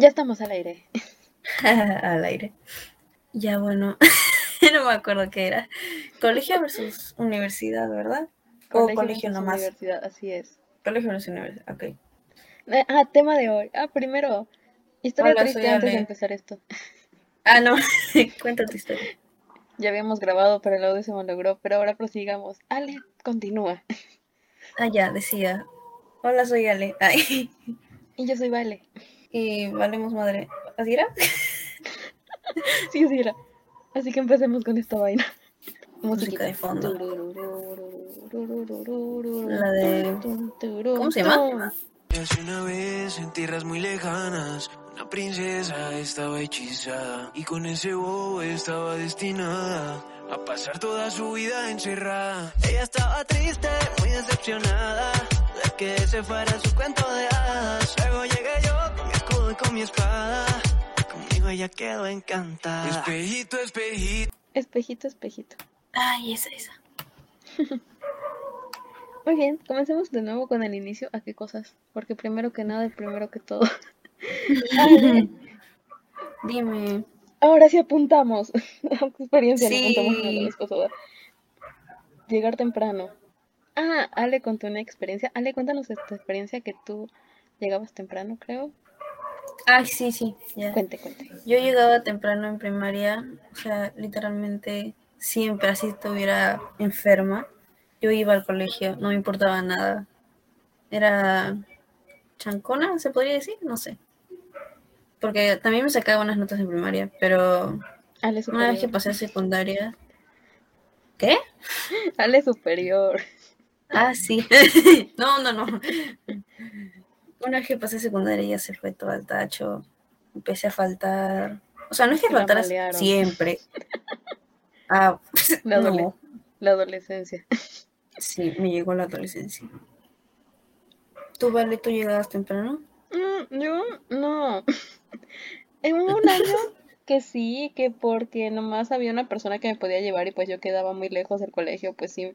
Ya estamos al aire. al aire. Ya bueno, no me acuerdo qué era. Colegio versus universidad, ¿verdad? O colegio, nomás. Universidad, así es. Colegio versus universidad, ok. Eh, ah, tema de hoy. Ah, primero, historia triste antes de empezar esto. Ah, no, cuenta tu historia. Ya habíamos grabado, pero el audio se me logró, pero ahora prosigamos. Ale, continúa. Ah, ya, decía. Hola, soy Ale. Ay. Y yo soy Vale. Y valemos madre. ¿Así era? sí, así era. Así que empecemos con esta vaina. Música de fondo. La de. ¿Cómo se llama? Hace una vez en tierras muy lejanas, una princesa estaba hechizada y con ese bobo estaba destinada a pasar toda su vida encerrada. Ella estaba triste, muy decepcionada de que se fuera su cuento de hadas. Luego llegué yo con con mi espada. Conmigo ella quedó encantada. Espejito, espejito. Espejito, espejito. Ay, esa, esa. Muy bien, comencemos de nuevo con el inicio. ¿A qué cosas? Porque primero que nada y primero que todo. Dime. Ahora sí apuntamos. qué experiencia sí. apuntamos Llegar temprano. Ah, Ale contó una experiencia. Ale, cuéntanos tu experiencia que tú llegabas temprano, creo. Ay, sí, sí. Ya. Cuente, cuente. Yo llegaba temprano en primaria, o sea, literalmente siempre así estuviera enferma. Yo iba al colegio, no me importaba nada. Era chancona, se podría decir, no sé. Porque también me sacaba unas notas en primaria, pero una vez que pasé a secundaria. ¿Qué? Ale superior. Ah, sí. no, no, no. Una vez que pasé secundaria ya se fue todo al tacho. Empecé a faltar. O sea, no es que faltara siempre. Ah, la, la adolescencia. Sí, me llegó la adolescencia. ¿Tú, Vale, tú llegabas temprano? Mm, yo no. En un año que sí, que porque nomás había una persona que me podía llevar y pues yo quedaba muy lejos del colegio, pues sí.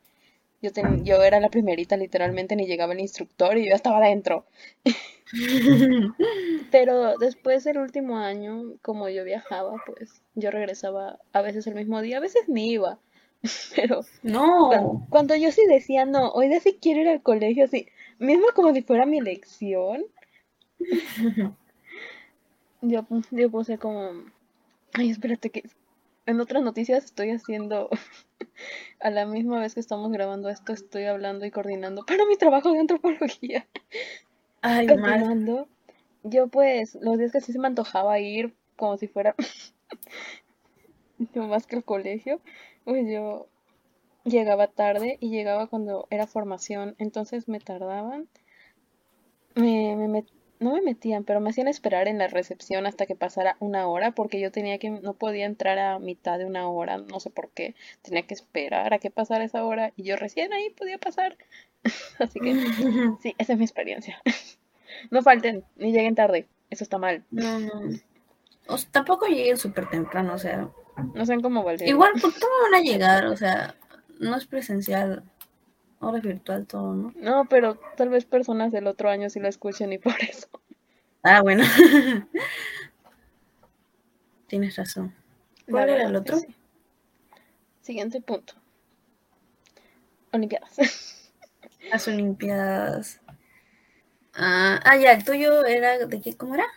Yo, yo era la primerita, literalmente, ni llegaba el instructor y yo estaba adentro. Pero después del último año, como yo viajaba, pues yo regresaba a veces el mismo día, a veces ni iba. Pero no. Cuando, yo sí decía, no, hoy de sí quiero ir al colegio, así, mismo como si fuera mi elección, yo, yo puse como, ay, espérate que en otras noticias estoy haciendo, a la misma vez que estamos grabando esto, estoy hablando y coordinando para mi trabajo de antropología. Ay, coordinando. Yo pues, los días que sí se me antojaba ir, como si fuera no más que el colegio, pues yo llegaba tarde y llegaba cuando era formación, entonces me tardaban, me, no me metían, pero me hacían esperar en la recepción hasta que pasara una hora, porque yo tenía que, no podía entrar a mitad de una hora, no sé por qué, tenía que esperar a que pasara esa hora y yo recién ahí podía pasar. Así que sí, esa es mi experiencia. no falten, ni lleguen tarde, eso está mal. No, no. O tampoco lleguen súper temprano, o sea, no sean como Valeria. Igual, ¿por qué van a llegar? O sea, no es presencial. Ahora es virtual todo, ¿no? No, pero tal vez personas del otro año sí lo escuchen y por eso. Ah, bueno. Tienes razón. ¿Cuál era el otro? Siguiente punto. Olimpiadas. Las Olimpiadas. Ah, ah, ya, el tuyo era de qué, ¿cómo era?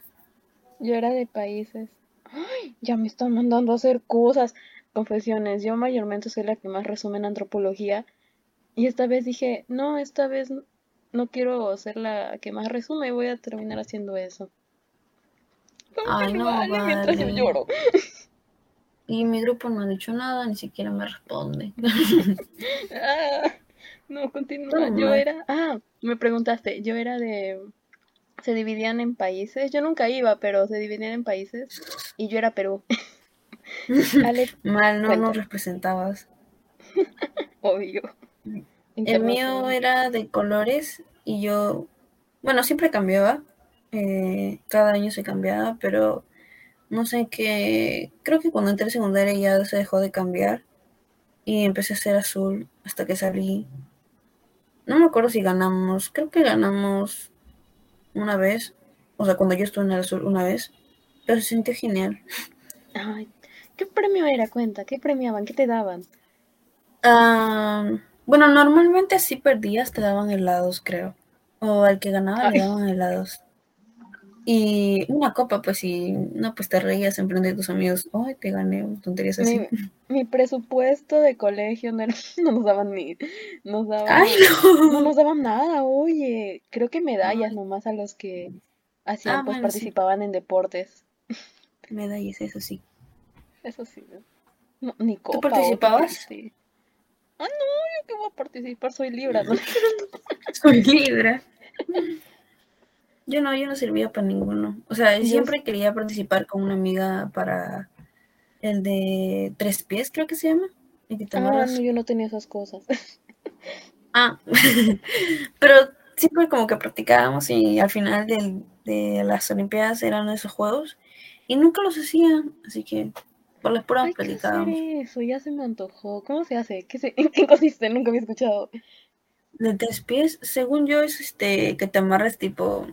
Yo era de países Ay, ya me están mandando a hacer cosas. Confesiones, yo mayormente soy la que más resume en antropología. Y esta vez dije, no, esta vez no quiero ser la que más resume, voy a terminar haciendo eso. Ay, no, vale, mientras yo lloro. Y mi grupo no ha dicho nada, ni siquiera me responde. ah, no, continúa. Yo era. Ah, me preguntaste. Yo era de se dividían en países. Yo nunca iba, pero se dividían en países y yo era Perú. Mal, no nos representabas. Obvio. El mío era de colores y yo, bueno, siempre cambiaba. Eh, cada año se cambiaba, pero no sé qué. Creo que cuando entré en secundaria ya se dejó de cambiar y empecé a ser azul hasta que salí. No me acuerdo si ganamos, creo que ganamos una vez O sea, cuando yo estuve en el sur una vez, pero se sintió genial. Ay, ¿qué premio era? Cuenta, ¿qué premiaban? ¿Qué te daban? Ah, bueno, normalmente si perdías te daban helados, creo. O al que ganaba le daban helados. Y una copa, pues si no, pues te reías en frente de tus amigos. Ay, te gané, tonterías así. Mi, mi presupuesto de colegio no, era- no nos daban ni, nos daban, Ay, no no. nos daban nada, oye, creo que medallas Ay. nomás a los que hacían, Ah, pues bueno, sí. participaban en deportes, Medallas, eso sí. eso sí, ¿no? Ni copa, qué participabas? triste. Ah, no, yo que voy a participar, soy libra, ¿no? Soy Libra. Yo no, yo no servía para ninguno. O sea, siempre quería participar con una amiga para el de tres pies, creo que se llama. Que te Ah, no, yo no tenía esas cosas. Ah, pero siempre como que practicábamos y al final del- de las Olimpiadas eran esos juegos y nunca los hacía, así que por las pruebas Hay que hacer practicábamos. eso, ya se me antojó. ¿Cómo se hace? ¿Qué se, ¿En qué consiste? Nunca había escuchado. De tres pies, según yo, es este que te amarres tipo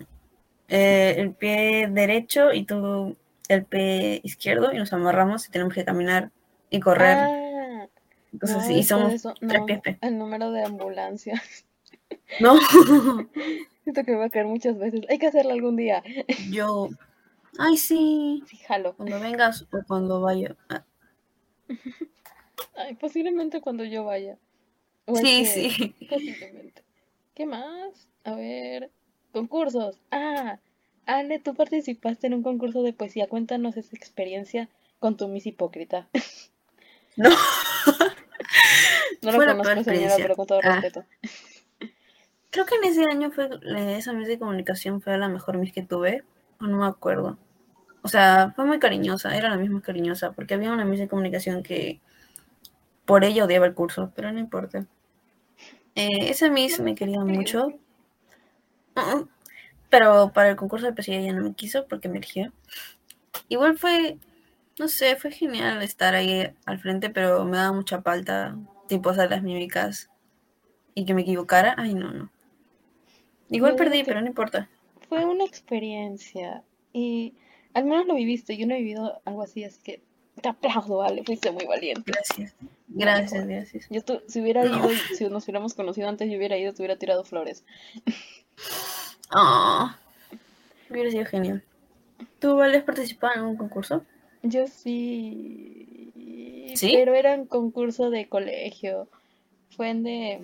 eh, el pie derecho y tú el pie izquierdo y nos amarramos y tenemos que caminar y correr, Ah, cosas no, y después somos eso, tres no, pies. pe. el número de ambulancia. No, Siento que me va a caer muchas veces. Hay que hacerlo algún día. yo, ay sí, Sí, jalo. cuando vengas o cuando vaya. Ay, posiblemente cuando yo vaya. O es Sí, que- sí. Posiblemente. ¿Qué más? A ver, concursos. Ah, Ale, tú participaste en un concurso de poesía. Cuéntanos esa experiencia con tu Miss Hipócrita. No. No lo Fue conozco, señora, pero con todo Ah. respeto. Creo que en ese año fue eh, esa Miss de comunicación fue la mejor Miss que tuve, o no me acuerdo. O sea, fue muy cariñosa, era la misma cariñosa, porque había una Miss de comunicación que por ella odiaba el curso, pero no importa. Eh, esa Miss me quería mucho, Mm, pero para el concurso de poesía ella no me quiso porque me eligió. Igual fue, no sé, fue genial estar ahí al frente, pero me daba mucha falta, tipo hacer las mímicas y que me equivocara. Ay, no, no. Igual perdí, pero no importa. Fue una experiencia y al menos lo viviste. Yo no he vivido algo así, así que te aplaudo, Ale. Fuiste muy valiente. Gracias. Gracias, gracias. Yo estu- si hubiera No. ido, si nos hubiéramos conocido antes, yo hubiera ido, te hubiera tirado flores. Ah, hubiera sido genial. ¿Tú, Vale, has participado en algún concurso? Yo sí, ¿Sí? pero era un concurso de colegio. Fue en de...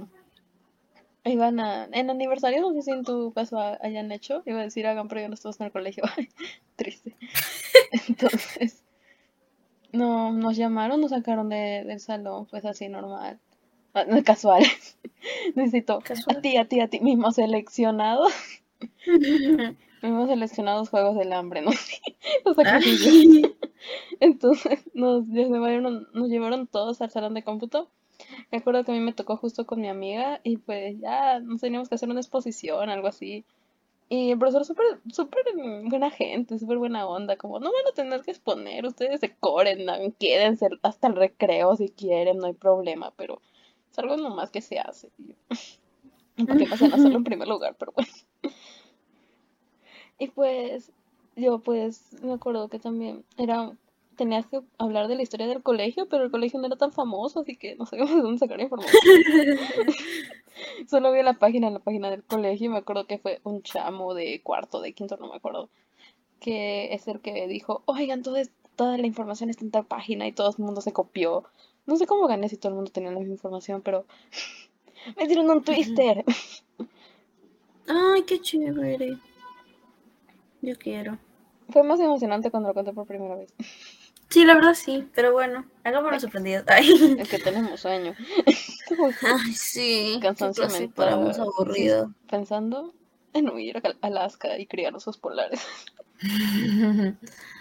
Iban a... En aniversario, no sé si en tu caso ha- hayan hecho. Iba a decir hagan, pero yo no en el colegio. Triste. Entonces, no, nos llamaron, nos sacaron de, del salón, pues así normal. Ah, no, Casual. Necesito a ti, a ti, a ti, mismo seleccionado. Mismos seleccionados Juegos del Hambre, ¿no? Los. Ay, Entonces nos llevaron, nos llevaron todos al salón de cómputo. Me acuerdo que a mí me tocó justo con mi amiga y pues ya nos teníamos que hacer una exposición, algo así. Y el profesor súper, súper buena gente, súper buena onda, como no van a tener que exponer, ustedes decoren, ¿no? quédense hasta el recreo si quieren, no hay problema, pero es algo nomás que se hace. Y yo, ¿Por qué pasan a hacerlo en primer lugar? Pero bueno. Y pues yo pues me acuerdo que también era tenías que hablar de la historia del colegio, pero el colegio no era tan famoso, así que no sabíamos de dónde sacar información. Solo vi la página, en la página del colegio, y me acuerdo que fue un chamo de cuarto, de quinto, no me acuerdo, que es el que dijo, oigan, entonces toda la información está en tal página y todo el mundo se copió. No sé cómo gané si todo el mundo tenía la misma información, pero me dieron un twister. Ay, qué chévere. Yo quiero. Fue más emocionante cuando lo conté por primera vez. Sí, la verdad sí, pero bueno, hagámonos sorprendidas. Ay, Es que tenemos sueño. Ay sí. Cansancio mental. para más aburrido. Pensando en huir a Alaska y criar osos polares.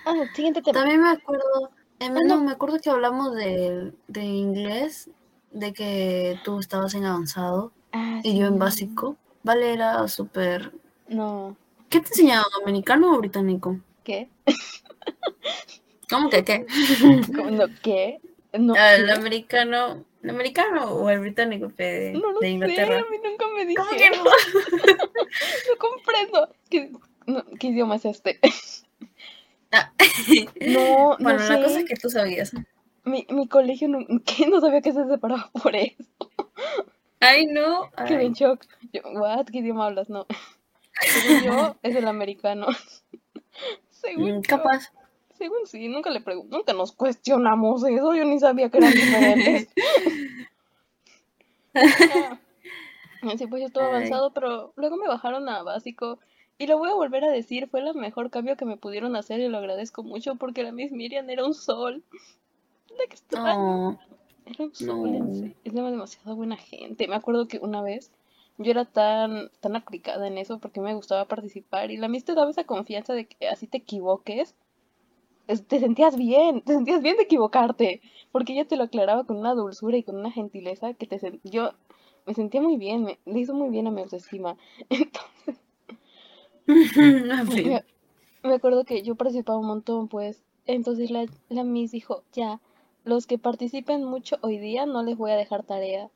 Ah, siguiente tema. También me acuerdo, eh, no, no. me acuerdo que hablamos de, de inglés, de que tú estabas en avanzado Ah, y yo en básico. Vale, era súper... No. ¿Qué te enseñaban, americano o británico? ¿Qué? ¿Cómo que qué? ¿Cómo no? ¿Qué? No, Ah, ¿El ¿qué? americano, el americano o el británico de, No lo de sé, Inglaterra? a mí nunca me ¿Cómo que dijeron. no? No comprendo. No, ¿Qué idioma es este? Ah. No, no bueno, la sé. cosa es que tú sabías. Mi, mi colegio no, ¿qué? no sabía que se separaba por eso. Ay, no. Quedé Ay. en shock. Yo, ¿what? ¿Qué idioma hablas? No. Según yo, es el americano. Según Mm, yo. Según sí, nunca le nunca nos cuestionamos eso, yo ni sabía que eran diferentes. Así pues yo Ay. avanzado, pero luego me bajaron a básico y lo voy a volver a decir, fue el mejor cambio que me pudieron hacer y lo agradezco mucho porque la Miss Miriam era un sol. La que. No. Era un sol, en No. serio. Es demasiado buena gente. Me acuerdo que una vez yo era tan, tan aplicada en eso porque me gustaba participar y la Miss te daba esa confianza de que así te equivoques, es- te sentías bien, te sentías bien de equivocarte, porque ella te lo aclaraba con una dulzura y con una gentileza que te yo me sentía muy bien, me, le hizo muy bien a mi autoestima. Entonces, No, me, acuerdo que yo participaba un montón, pues, entonces la, la Miss dijo, ya, los que participen mucho hoy día no les voy a dejar tarea.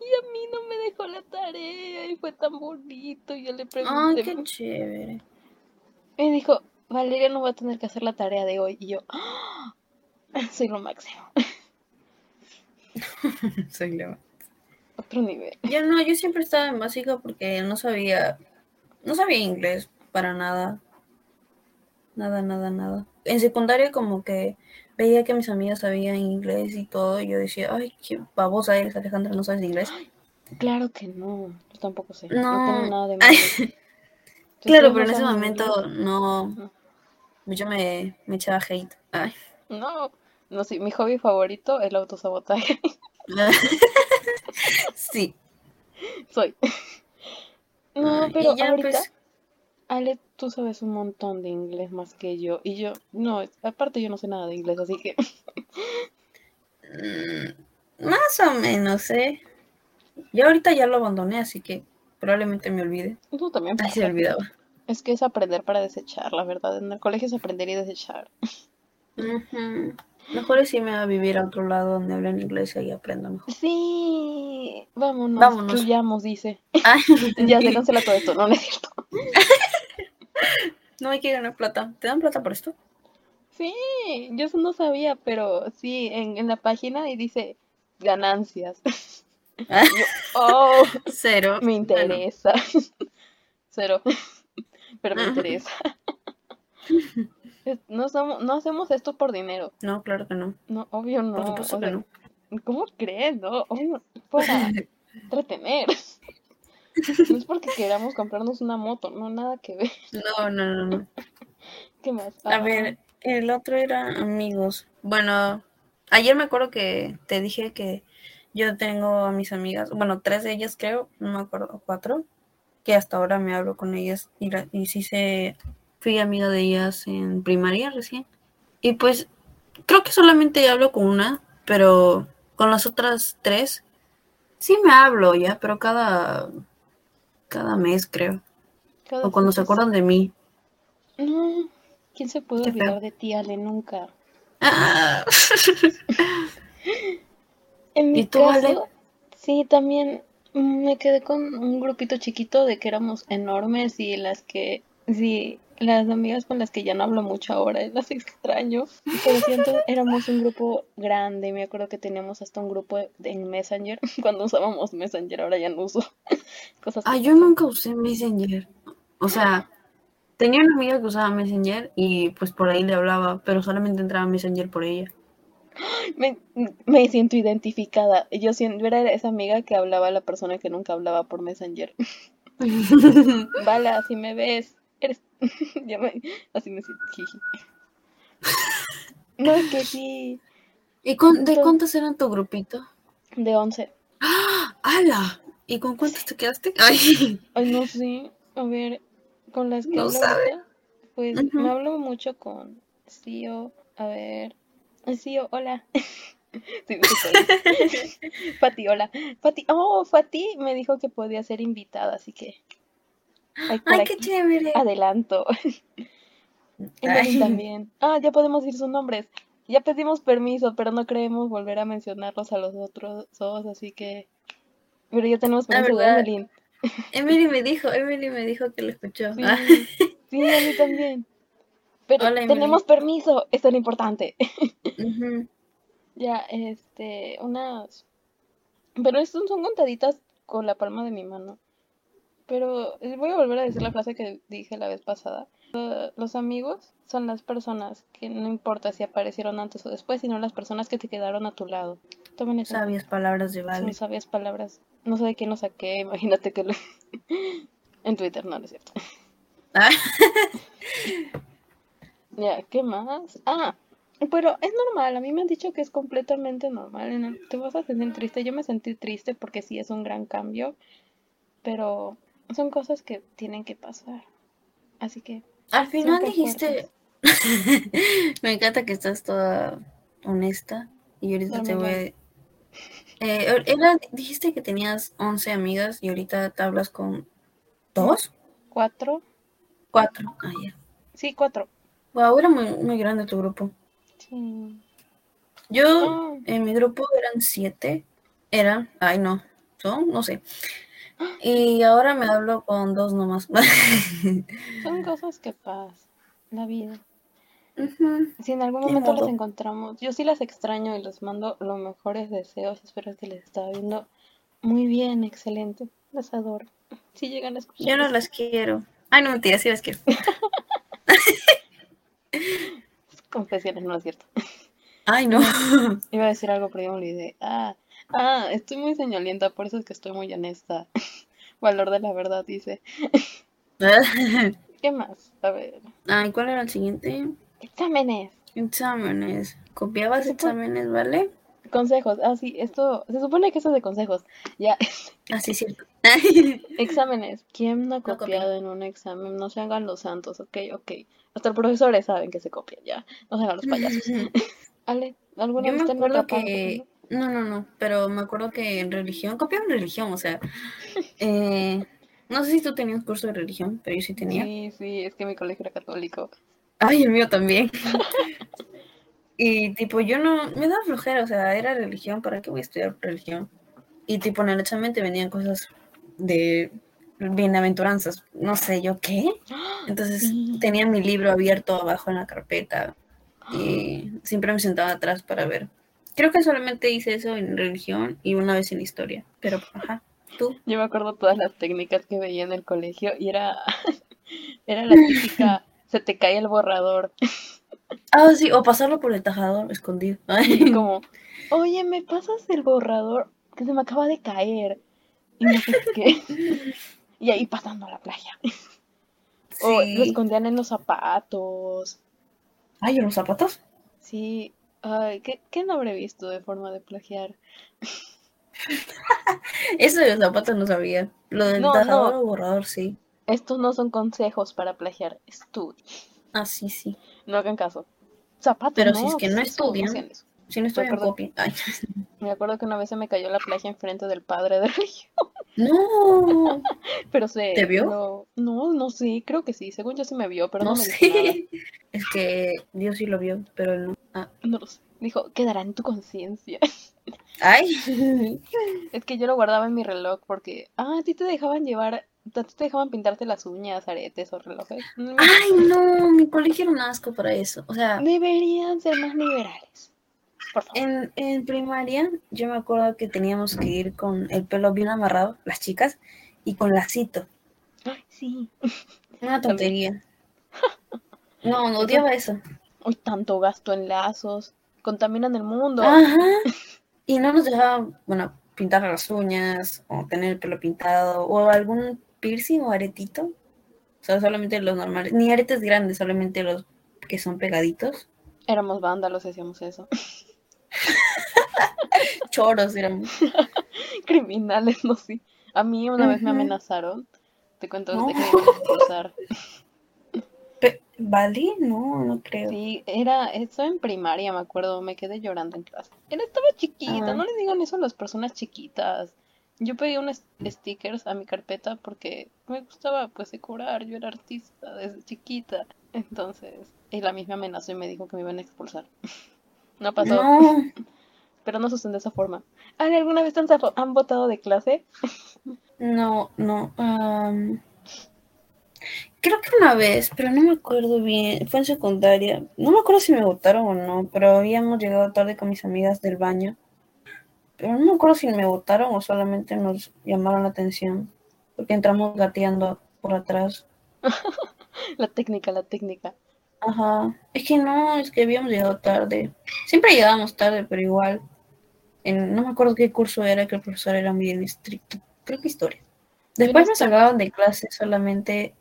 Y a mí no me dejó la tarea y fue tan bonito. y Yo le Ay, pregunté, qué chévere. me dijo, Valeria no va a tener que hacer la tarea de hoy. Y yo, "Ah, soy lo máximo. Soy Leo. Otro nivel. Yo no, yo siempre estaba en básica porque no sabía, no sabía inglés para nada. Nada, nada, nada. En secundaria como que veía que mis amigas sabían inglés y todo, y yo decía, ay, qué babosa eres, Alejandra, no sabes inglés. Claro que no, yo tampoco sé. No. No tengo nada de malo. Claro, pero en ese momento no, yo me, me echaba hate. Ay. No, no, sí, mi hobby favorito, el autosabotaje. Sí. Soy. No, Ay, pero ya, ahorita, pues, Ale, tú sabes un montón de inglés más que yo. Y yo, no, aparte yo no sé nada de inglés, así que mm, más o menos, ¿eh? Yo ahorita ya lo abandoné, así que probablemente me olvide. eso también Ay, se pasa. me olvidaba. Es que es aprender para desechar, la verdad. En el colegio es aprender y desechar. Mejor es irme a vivir a otro lado donde hablen inglés y ahí aprendo mejor. Sí, vámonos, Vámonos. fluyamos, dice. Ay, Ya se cancela todo esto, no, no es cierto. no hay que ganar plata. ¿Te dan plata por esto? Sí, yo eso no sabía, pero sí, en, en la página y dice ganancias. Yo, oh, Cero. me Bueno, interesa. Cero, pero me interesa. Es- No, somos, no hacemos esto por dinero. no, claro que no. No, obvio no. Por supuesto o que no. ¿Cómo crees? No, obvio, para entretener. No es porque queramos comprarnos una moto, no, nada que ver. No, no, no, no. ¿Qué más? A ver, el otro era amigos. Bueno, ayer me acuerdo que te dije que yo tengo a mis amigas, bueno, tres de ellas creo, no me acuerdo, cuatro, que hasta ahora me hablo con ellas y, la- y sí se, fui amiga de ellas en primaria recién. Y pues creo que solamente hablo con una, pero con las otras tres sí me hablo ya, pero cada, cada mes creo, cada o cuando se acuerdan de mí. No, ¿quién se puede feo. olvidar de ti, Ale? Nunca. Ah. En mi ¿Y tú, caso, Ale? sí, también me quedé con un grupito chiquito de que éramos enormes y las que, sí, las amigas con las que ya no hablo mucho ahora, las extraño. Pero siento, éramos un grupo grande, me acuerdo que teníamos hasta un grupo en Messenger, cuando usábamos Messenger, ahora ya no uso. Cosas Ah, yo nunca usé Messenger. O sea, tenía una amiga que usaba Messenger y pues por ahí le hablaba, pero solamente entraba Messenger por ella. Me, me siento identificada. Yo, yo era esa amiga que hablaba a la persona que nunca hablaba por Messenger. Bala, si me ves, eres... ya me- Así me siento. No, es que sí, ¿Y con- de cuántos eran tu grupito? de 11. ¡Ah! ¡Hala! ¿Y con cuántos te quedaste? Ay, Ay, no sé, a ver, con las que No hablo sabe. ahorita, pues Ujú. me hablo mucho con Sio, a ver, Sio, hola. Sí, sí. Fati, hola. Fati, oh, Fati me dijo que podía ser invitada, así que... Ay, qué chévere. adelanto. Ay. también. Ah, ya podemos decir sus nombres. Ya pedimos permiso, pero no queremos volver a mencionarlos a los otros dos, así que... Pero ya tenemos permiso de Evelyn. Emily me dijo, Emily me dijo que lo escuchó. Sí, Ah, sí, Sí, a mí también. Pero Hola, tenemos permiso, esto es lo importante. Ya, este, unas... Pero estos son contaditas con la palma de mi mano. Pero voy a volver a decir la frase que dije la vez pasada. Los amigos son las personas que no importa si aparecieron antes o después, sino las personas que te quedaron a tu lado. Tomen eso. Sabias palabras de Son Vale. sabias palabras. No sé de quién lo saqué, imagínate que lo... en Twitter, no, no es cierto. Ah, Ya, ¿qué más? Ah, pero es normal, a mí me han dicho que es completamente normal. Te vas a sentir triste. Yo me sentí triste porque sí es un gran cambio, pero son cosas que tienen que pasar. Así que, Al final dijiste. Me encanta que estás toda honesta. Y ahorita te voy a. Dormilón. Eh, era, dijiste que tenías 11 amigas y ahorita te hablas con dos, cuatro, cuatro. Ah, ya. sí, cuatro. Wow, era muy, muy grande tu grupo. Sí. Yo, Ah, en mi grupo eran siete. Eran, ay no, son, no sé. Y ahora me hablo con dos nomás. son cosas que pasan, la vida. Si en algún momento las encontramos, yo sí las extraño y les mando los mejores deseos. Espero que les está viendo muy bien, excelente. Las adoro. Si llegan a escuchar. Yo no las quiero. Ay, no, mentira, sí las quiero. Confesiones, no es cierto. Ay, no. Iba a decir algo, pero ya me olvidé. Ah, ah, estoy muy señalienta, por eso es que estoy muy honesta. Valor de la verdad, dice. ¿Qué más? A ver. Ay, ¿cuál era el siguiente? Exámenes. Exámenes. ¿Copiabas exámenes, vale? Consejos. Ah, sí, esto. Se supone que esto es de consejos. Ya. Ah, sí, cierto. Exámenes. ¿Quién no ha No copiado en un examen? No se hagan los santos, ok, ok. Hasta los profesores saben que se copian, ya. No se hagan los payasos. Ale, ¿alguna Yo vez me acuerdo que... No, no, no, pero me acuerdo que en religión, copiaba en religión, o sea, eh, no sé si tú tenías curso de religión, pero yo sí tenía. Sí, sí, es que mi colegio era católico. Ay, el mío también. Y tipo, yo no, me daba flojera, o sea, era religión, ¿para qué voy a estudiar religión? Y tipo, en el examen te venían cosas de bienaventuranzas, no sé yo qué. Entonces Sí. tenía mi libro abierto abajo en la carpeta y siempre me sentaba atrás para ver. Creo que solamente hice eso en religión y una vez en historia, pero ajá, tú. Yo me acuerdo todas las técnicas que veía en el colegio y era, era la típica, se te cae el borrador. Ah, sí, o pasarlo por el tajador escondido. Y como, oye, ¿me pasas el borrador? Que se me acaba de caer. Y no sé qué. Y ahí pasando a la playa. O lo escondían en los zapatos. Ay, ¿en los zapatos? Sí. Ay, ¿qué, qué no habré visto de forma de plagiar? Eso de los zapatos no sabía. Lo del No, tajador no. o borrador, sí. Estos no son consejos para plagiar. Estudio. Ah, sí, sí. No hagan caso. Zapatos, Pero no, si es que ¿qué no estudian. Si no acuerdo. copia. Me acuerdo que una vez se me cayó la plagia enfrente del padre de religión. No, Pero se. ¿Te vio? No, no, no sé, creo que sí. Según yo sí me vio, pero no, no me dijo nada. sé. Es que Dios sí lo vio, pero él no. Ah. No lo sé. Dijo, quedará en tu conciencia. Ay. Es que yo lo guardaba en mi reloj porque, ah, a ti te dejaban llevar, a ti te dejaban pintarte las uñas, aretes o relojes. Mm, Ay, no, mi colegio era un asco para eso. O sea, Deberían ser más liberales. Por favor. en, en primaria yo me acuerdo que teníamos que ir con el pelo bien amarrado, las chicas, y con lacito. Sí. Una tontería. No, no odiaba eso. Hoy tanto gasto en lazos. Contaminan el mundo. Ajá. Y no nos dejaban, bueno, pintar las uñas o tener el pelo pintado o algún piercing o aretito. O sea, solamente los normales. Ni aretes grandes, solamente los que son pegaditos. Éramos vándalos, hacíamos eso. Choros eran. Criminales, no sé. A mí una vez me amenazaron. Te cuento No. que me iban a expulsar. ¿Vale? No, no creo. Sí, era, eso en primaria, me acuerdo, me quedé llorando en clase. Era, estaba chiquita, Ah. no le digan eso a las personas chiquitas. Yo pedí unos stickers a mi carpeta porque me gustaba pues decorar, yo era artista desde chiquita. Entonces, él a mí me amenazó y me dijo que me iban a expulsar. No pasó, No, pero no suceden de esa forma. ¿Ale, ¿Alguna vez han, han votado de clase? no, no. Creo que una vez, pero no me acuerdo bien. Fue en secundaria. No me acuerdo si me votaron o no, pero habíamos llegado tarde con mis amigas del baño. Pero no me acuerdo si me votaron o solamente nos llamaron la atención. Porque entramos gateando por atrás. La técnica, la técnica. Ajá. Es que no, es que habíamos llegado tarde. Siempre llegábamos tarde, pero igual. En, no me acuerdo qué curso era, que el profesor era bien estricto. Creo que historia. Después me sacaban de clase solamente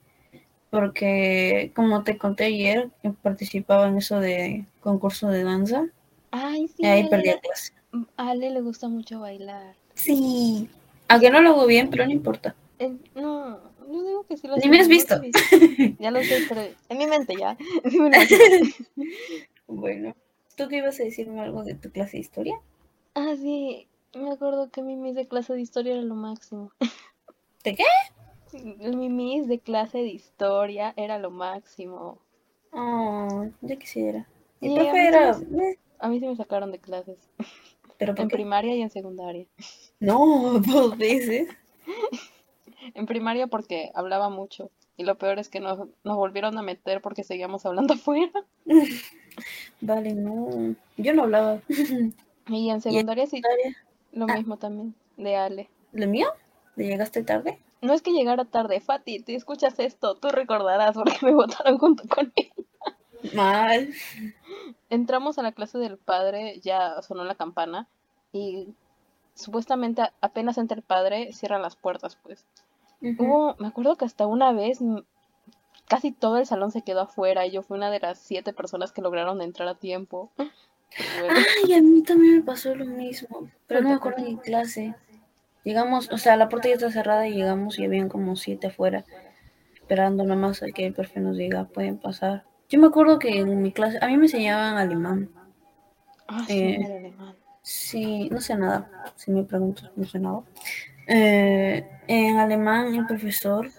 porque, como te conté ayer, participaba en eso de concurso de danza. Ay, sí. Y ahí Ale, perdí clase. a Ale le gusta mucho bailar. Sí. Aunque no lo hago bien, pero no importa. Eh, no, yo digo que sí lo Ni sé, me has no visto. Ya lo sé, pero en mi mente ya. Bueno, ¿tú qué ibas a decirme algo de tu clase de historia? Ah, sí. Me acuerdo que mi miss de clase de historia era lo máximo. ¿De qué? Mi miss de clase de historia era lo máximo. Oh, ya quisiera. El Sí, a profe sí era... me- A mí sí me sacaron de clases. ¿Pero por En qué? primaria y en secundaria. No, dos veces. En primaria porque hablaba mucho. Y lo peor es que nos, nos volvieron a meter porque seguíamos hablando afuera. Vale, no. Yo no hablaba. Y en secundaria sí, secundaria? lo Ah. mismo también, de Ale. ¿Lo mío? ¿Le llegaste tarde? No es que llegara tarde, Fati, te escuchas esto, tú recordarás porque me votaron junto con él. Mal. Entramos a la clase del padre, ya sonó la campana y supuestamente apenas entra el padre, cierran las puertas, pues. Hubo, me acuerdo que hasta una vez casi todo el salón se quedó afuera y yo fui una de las siete personas que lograron entrar a tiempo. Bueno, Ay, a mí también me pasó lo mismo. Pero no me acuerdo en qué clase. Llegamos, o sea, la puerta ya está cerrada y llegamos y habían como siete afuera. Esperando nomás a que el profe nos diga, pueden pasar. Yo me acuerdo que en mi clase, a mí me enseñaban alemán. ah, sí, Eh, era alemán. Sí, no sé nada. Si me preguntas, no sé nada. Eh, en alemán, el profesor,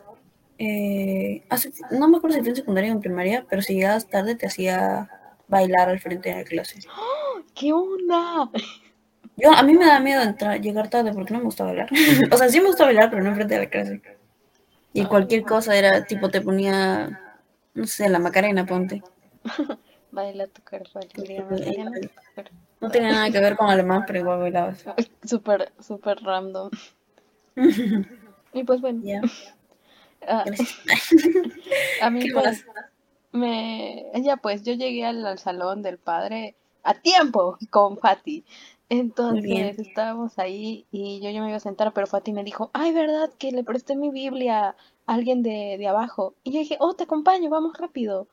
eh, hace- no me acuerdo si fue en secundaria o en primaria, pero si llegabas tarde te hacía bailar al frente de la clase. ¿Qué onda? Yo, a mí me da miedo entrar, llegar tarde porque no me gusta bailar. o sea, sí me gusta bailar, pero no enfrente de la clase. Y cualquier cosa era, tipo, te ponía, no sé, la Macarena, ponte. Baila tu cuerpo, Macarena. No tenía nada que ver con alemán, pero igual bailabas. Súper, súper random. Y pues bueno, ah, gracias. a mí ¿Qué pues? Me, ya pues, yo llegué al, al salón del padre a tiempo con Fati. Entonces estábamos ahí y yo ya me iba a sentar, pero Fati me dijo, ay, ¿verdad? Que le presté mi Biblia a alguien de, de abajo. Y yo dije, oh, te acompaño, vamos rápido.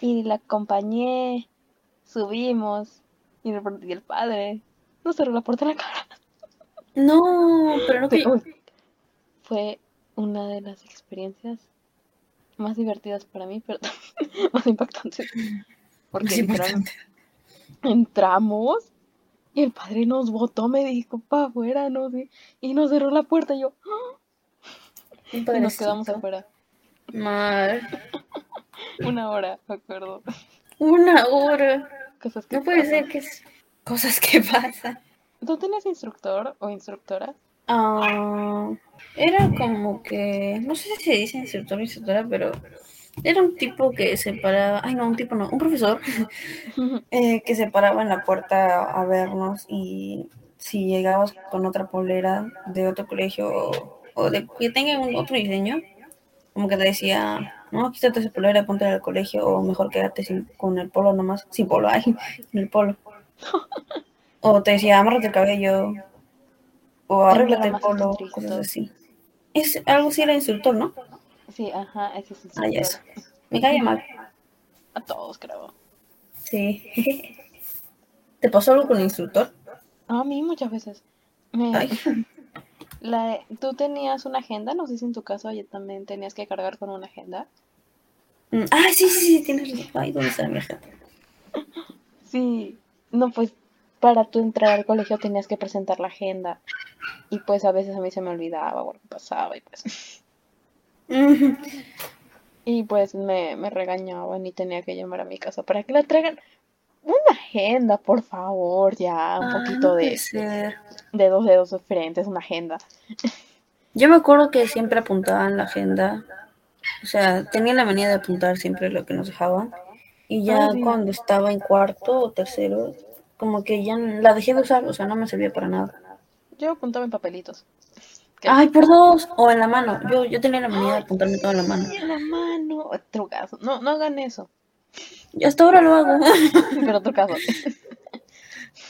Y la acompañé, subimos, y el padre nos cerró la puerta en la cara. No, pero no que... Fue una de las experiencias más divertidas para mí, pero más impactantes. Porque entramos y el padre nos botó, me dijo, para afuera, no sé, y nos cerró la puerta y yo, ¡ah! Y nos quedamos afuera. Mal. Una hora, me acuerdo. Una hora. Cosas que No puede pasan. ser que es cosas que pasan. ¿Tú tenías instructor o instructora? Ah, era como que, no sé si se dice instructor o instructora, pero era un tipo que se paraba, ay no, un tipo no, un profesor eh, que se paraba en la puerta a vernos y si llegabas con otra polera de otro colegio o, o de que tenga un otro diseño, como que te decía, no, quítate esa polera, ponte al colegio o mejor quédate sin, con el polo nomás, sin polo, ay, sin el polo. O te decía, amárrate el cabello, o arréglate el polo, cosas así. Es algo así era instructor, ¿no? Sí, ajá, ese es Ah, ya instructor. eso. Me cae mal. A todos, creo. Sí. ¿Te pasó algo con el instructor? A mí muchas veces. Me, Ay. la, ¿Tú tenías una agenda? No sé si en tu caso ayer también tenías que cargar con una agenda. Mm, Ah, sí, sí, sí, tienes razón. Ay, ¿dónde está mi agenda? Sí. No, pues para tú entrar al colegio tenías que presentar la agenda. Y pues a veces a mí se me olvidaba o algo pasaba y pues... Y pues me, me regañaban y tenía que llamar a mi casa para que la traigan. Una agenda, por favor, ya. Un ah, poquito no de, ser. de dos dedos de frente, es una agenda. Yo me acuerdo que siempre apuntaban la agenda O sea, tenía la manía de apuntar siempre lo que nos dejaban. Y ya cuando estaba en cuarto o tercero, como que ya la dejé de usar, o sea, no me servía para nada. Yo apuntaba en papelitos. ¿Qué? Ay, por dos, o en la mano. Yo, yo tenía la manía de apuntarme todo en la mano. En la mano. Trucazo. No, no hagan eso. Y hasta ahora lo hago. Pero trucazo.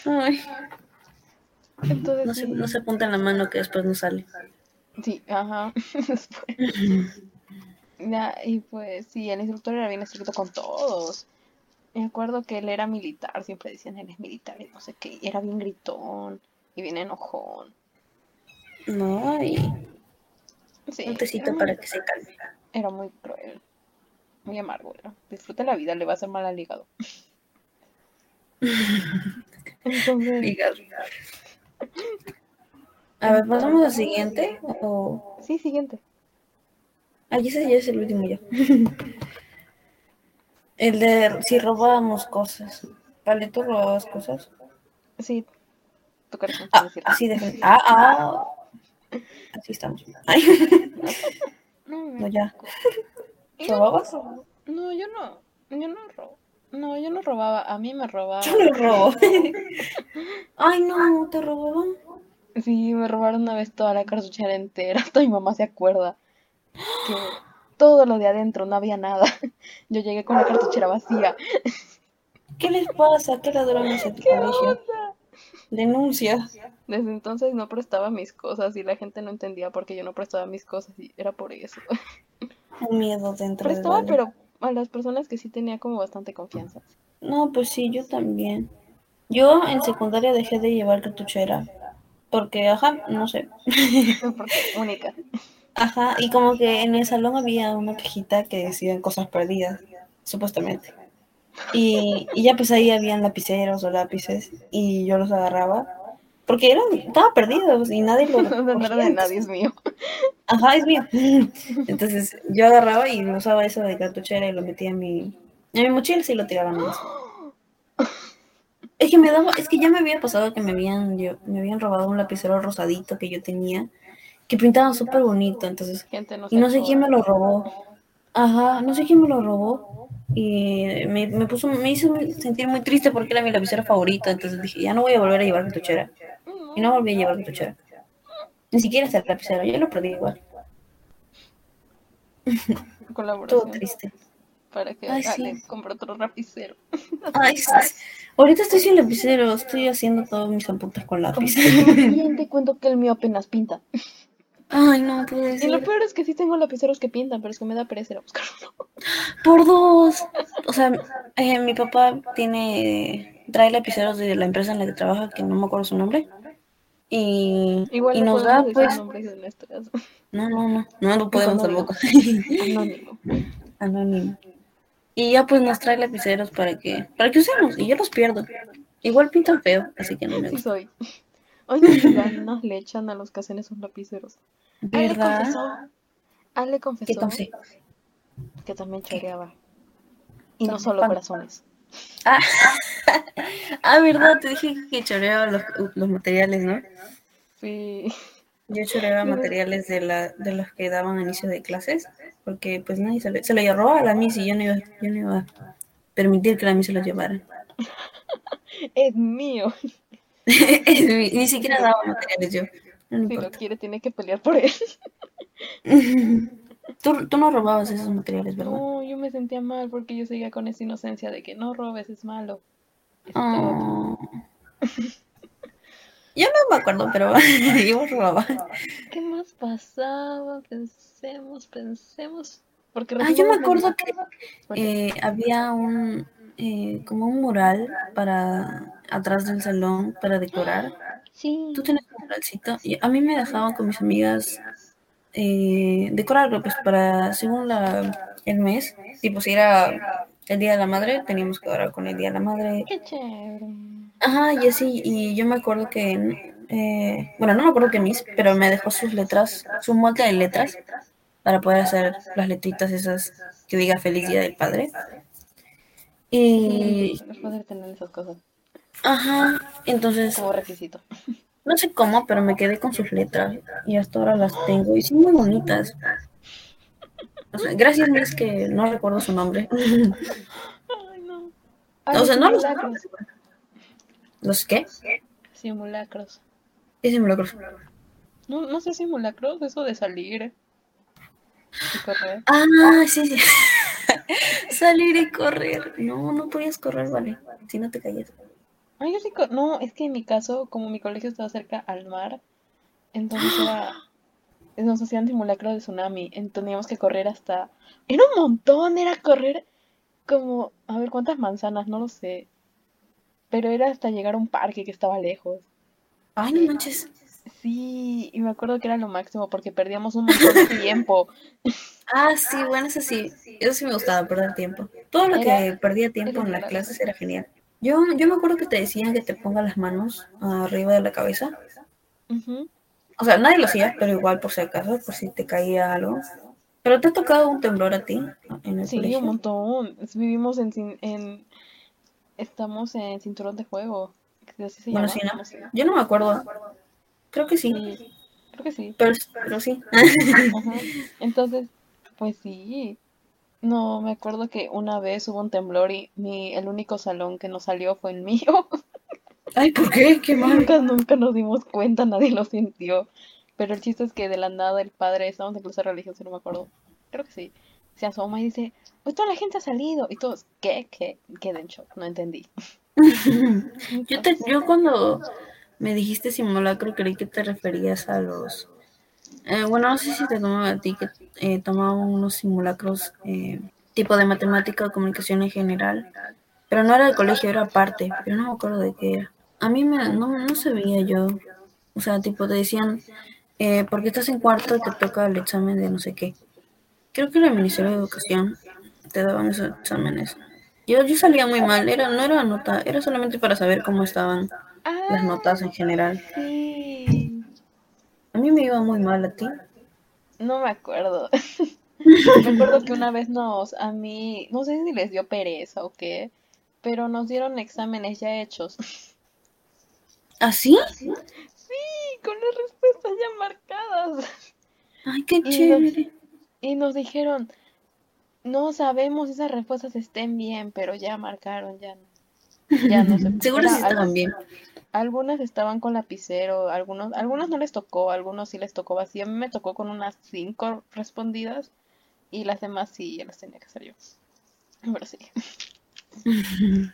Ay, Entonces, no se, no se apunta en la mano que después no sale. Sí, ajá. Después. Ya, y pues sí, el instructor era bien estricto con todos. Me acuerdo que él era militar, siempre decían él es militar y no sé qué. Y era bien gritón y bien enojón. No, y Sí, un tecito muy- para que se calme. Era muy cruel. Muy amargo era. Disfruta la vida, le va a hacer mal al hígado. Entonces, Fíjate. A ver, pasamos al siguiente. O... sí, siguiente. Ah, ese ya es el último ya. El de si robábamos cosas. Vale, ¿tú robabas cosas? Sí, Ah, así de Ah, ah. Así estamos. Ay, No, no, ya. no ¿Robabas? No, yo no. Yo no robo. No, yo no robaba. A mí me robaba. Yo lo robo. Ay, no, te robaban. Sí, me robaron una vez toda la cartuchera entera. Hasta mi mamá se acuerda que todo lo de adentro no había nada. Yo llegué con la cartuchera vacía. ¿Qué les pasa? ¿Qué ladrones en tu colegio? Denuncia. Desde entonces no prestaba mis cosas y la gente no entendía por qué yo no prestaba mis cosas y era por eso. Un miedo dentro de Prestaba, pero a las personas que sí tenía como bastante confianza. No, pues sí, yo también. Yo en secundaria dejé de llevar cartuchera. Porque, ajá, no sé. Porque única. Ajá, y como que en el salón había una cajita que decían cosas perdidas, supuestamente. Y, y ya pues ahí habían lapiceros o lápices y yo los agarraba porque eran, estaban perdidos y nadie los No era de nadie, es mío. Ajá, es mío. Entonces yo agarraba y usaba eso de cartuchera y lo metía en mi, en mi mochila y lo tiraba nomás. Es que me daba, es que ya me había pasado que me habían, yo- me habían robado un lapicero rosadito que yo tenía, que pintaba súper bonito, entonces, Gente no y no sé quién me lo robó. Ajá, no sé quién me lo robó. Y me, me puso, me hizo sentir muy triste porque era mi lapicero favorito, entonces dije, ya no voy a volver a llevar cartuchera. Y no volví a llevar cartuchera. Ni siquiera hasta el lapicero, yo lo perdí igual. Todo triste. para que Ay, sí. Compre otro lapicero. Ay, sí. ahorita estoy sin lapicero, estoy haciendo todos mis apuntes con lápiz. Bien, te cuento que el mío apenas pinta. Ay, no puede Y lo peor es que sí tengo lapiceros que pintan, pero es que me da pereza ir a buscar uno. Por dos. O sea, eh, mi papá tiene, trae lapiceros de la empresa en la que trabaja, que no me acuerdo su nombre. Y, Igual y no nos da, pues, nombres de nuestras. no, no, no, no lo podemos tampoco. Anónimo. Anónimo. Y ya pues nos trae lapiceros para que, para que usemos, y yo los pierdo. Igual pintan feo, así que no me Sí gusta. soy. Oye, le echan a los que hacen esos lapiceros. Ale ¿Verdad? confesó. Ale ¿Qué confesó que también choreaba. Y no solo corazones. Ah, ah, verdad, te dije que choreaba los, los materiales, ¿no? Sí. Yo choreaba materiales de, la, de los que daban a inicio de clases, porque pues nadie se lo, se lo iba a robar a la Miss y yo no iba, yo no iba a permitir que la Miss se los llevara. Es mío. ni siquiera daba materiales yo. No Si lo quiere, tiene que pelear por él. Tú, tú no robabas esos materiales, ¿verdad? No, yo me sentía mal porque yo seguía con esa inocencia de que no robes, es malo. Oh. Yo no me acuerdo, pero yo robaba. ¿Qué más pasaba? Pensemos, pensemos. Porque Ah, yo me acuerdo que eh, había un eh, como un mural para atrás del salón para decorar. Sí. Tú tienes un muralcito y a mí me dejaban con mis amigas eh, decorarlo pues para según la el mes, tipo si era el día de la madre teníamos que decorar con el día de la madre. Qué chévere. Ajá, y así y yo me acuerdo que eh, bueno no me acuerdo que mis, pero me dejó sus letras, su molde de letras para poder hacer las letritas esas que diga feliz día del padre. Y Los padres tener esas cosas Ajá, entonces como requisito. no sé cómo, pero me quedé con sus letras y hasta ahora las tengo y son muy bonitas. O sea, gracias, Miss, que no recuerdo su nombre. Ay, no. Ay, O sea, no los-. ¿Los qué? Simulacros. ¿Qué simulacros? No, no sé simulacros, eso de salir y correr. Ah, sí, sí. Salir y correr. No, no podías correr, vale. Si no te callas. Ay, no, es que en mi caso, como mi colegio estaba cerca al mar, entonces era, nos hacían simulacro de tsunami, entonces teníamos que correr hasta, era un montón, era correr como, a ver, ¿cuántas manzanas? No lo sé, pero era hasta llegar a un parque que estaba lejos. Ay, no manches. Sí, y me acuerdo que era lo máximo porque perdíamos un montón de tiempo. Ah, sí, bueno, eso sí. Eso sí me gustaba, perder tiempo. Todo lo que perdía tiempo era en las clases era genial. Yo, yo me acuerdo que te decían que te pongas las manos arriba de la cabeza. O sea, nadie lo hacía, pero igual por si acaso, por si te caía algo. ¿Pero te ha tocado un temblor a ti en el Sí, colegio? un montón. Vivimos en, en, estamos en cinturón de así se Bueno, llama. sí, ¿no? Yo no me acuerdo. Creo que sí, Sí, creo que sí. pero, pero sí. Ajá. Entonces, pues sí. No, me acuerdo que una vez hubo un temblor y mi, el único salón que nos salió fue el mío. Ay, ¿por qué? Qué mal. Nunca, nunca nos dimos cuenta, nadie lo sintió. Pero el chiste es que de la nada el padre, estábamos en clase religiosa, no me acuerdo, creo que sí, se asoma y dice, hoy toda la gente ha salido. Y todos, ¿qué? ¿Qué? Quedé en shock, no entendí. Yo, te, yo cuando me dijiste simulacro creí que te referías a los... eh, bueno, no sé si te tomaba a ti que eh, tomaban unos simulacros eh, tipo de matemática o comunicación en general, pero no era de colegio, era aparte, pero no me acuerdo de qué era. A mí me, no, no sabía yo, o sea, tipo te decían, eh, porque estás en cuarto te toca el examen de no sé qué. Creo que era el Ministerio de Educación, te daban esos exámenes. Yo, yo salía muy mal, era, no era nota, era solamente para saber cómo estaban las Ah, notas en general. sí. A mí me iba muy mal a ti. No me acuerdo. Me acuerdo que una vez nos, a mí, no sé si les dio pereza o qué, pero nos dieron exámenes ya hechos. ¿Así? Sí, con las respuestas ya marcadas. Ay, qué Y chévere. Y nos dijeron, no sabemos si esas respuestas estén bien, pero ya marcaron, ya no. Ya no se Seguro sí estaban bien. Algunas estaban con lapicero, algunos, algunos no les tocó, algunos sí les tocó vacío. A mí me tocó con unas cinco respondidas y las demás sí ya las tenía que hacer yo. Pero sí.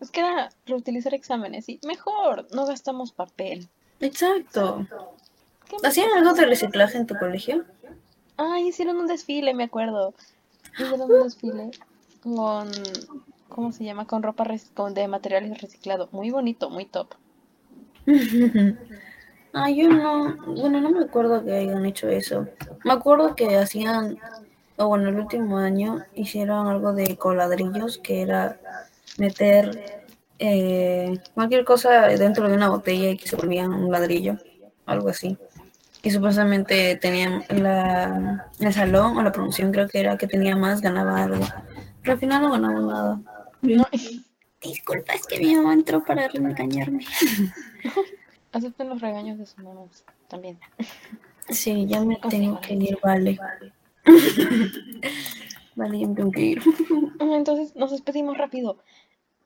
Es que era reutilizar exámenes y mejor, no gastamos papel. Exacto. ¿Hacían algo de reciclaje en tu colegio? Ah, hicieron un desfile, me acuerdo. Hicieron un desfile con, ¿cómo se llama? Con ropa con, de materiales reciclados. Muy bonito, muy top. Ah, yo no, bueno, no me acuerdo que hayan hecho eso. Me acuerdo que hacían, o bueno, el último año hicieron algo de coladrillos, que era meter eh, cualquier cosa dentro de una botella y que se volvía un ladrillo, algo así. Y supuestamente tenían la, el salón o la promoción, creo que era que tenía más, ganaba algo. Pero al final no ganaba nada. No, Disculpa, es que mi mamá entró para regañarme. acepten los regaños de sus mamás también. Sí, ya me tengo que ir, vale. Vale, ya me tengo que ir. Entonces nos despedimos rápido.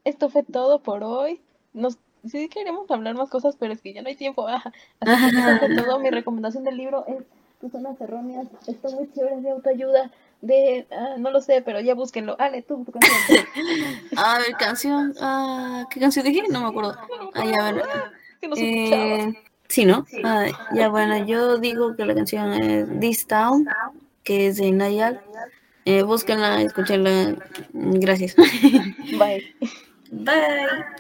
Esto fue todo por hoy. Nos sí queremos hablar más cosas, pero es que ya no hay tiempo. ah. Así que todo. Mi recomendación del libro es Personas Erróneas. Está muy chévere de autoayuda. De, ah, no lo sé, pero ya búsquenlo. Ale, tú, tu canción. A ver, canción. Ah, ¿Qué canción dije? No me acuerdo. Ah, ya, bueno. que nos. Eh, sí, ¿no? Ah, ya, bueno, yo digo que la canción es This Town, que es de Nayal. Eh, búsquenla, escúchenla. Gracias. Bye. Bye.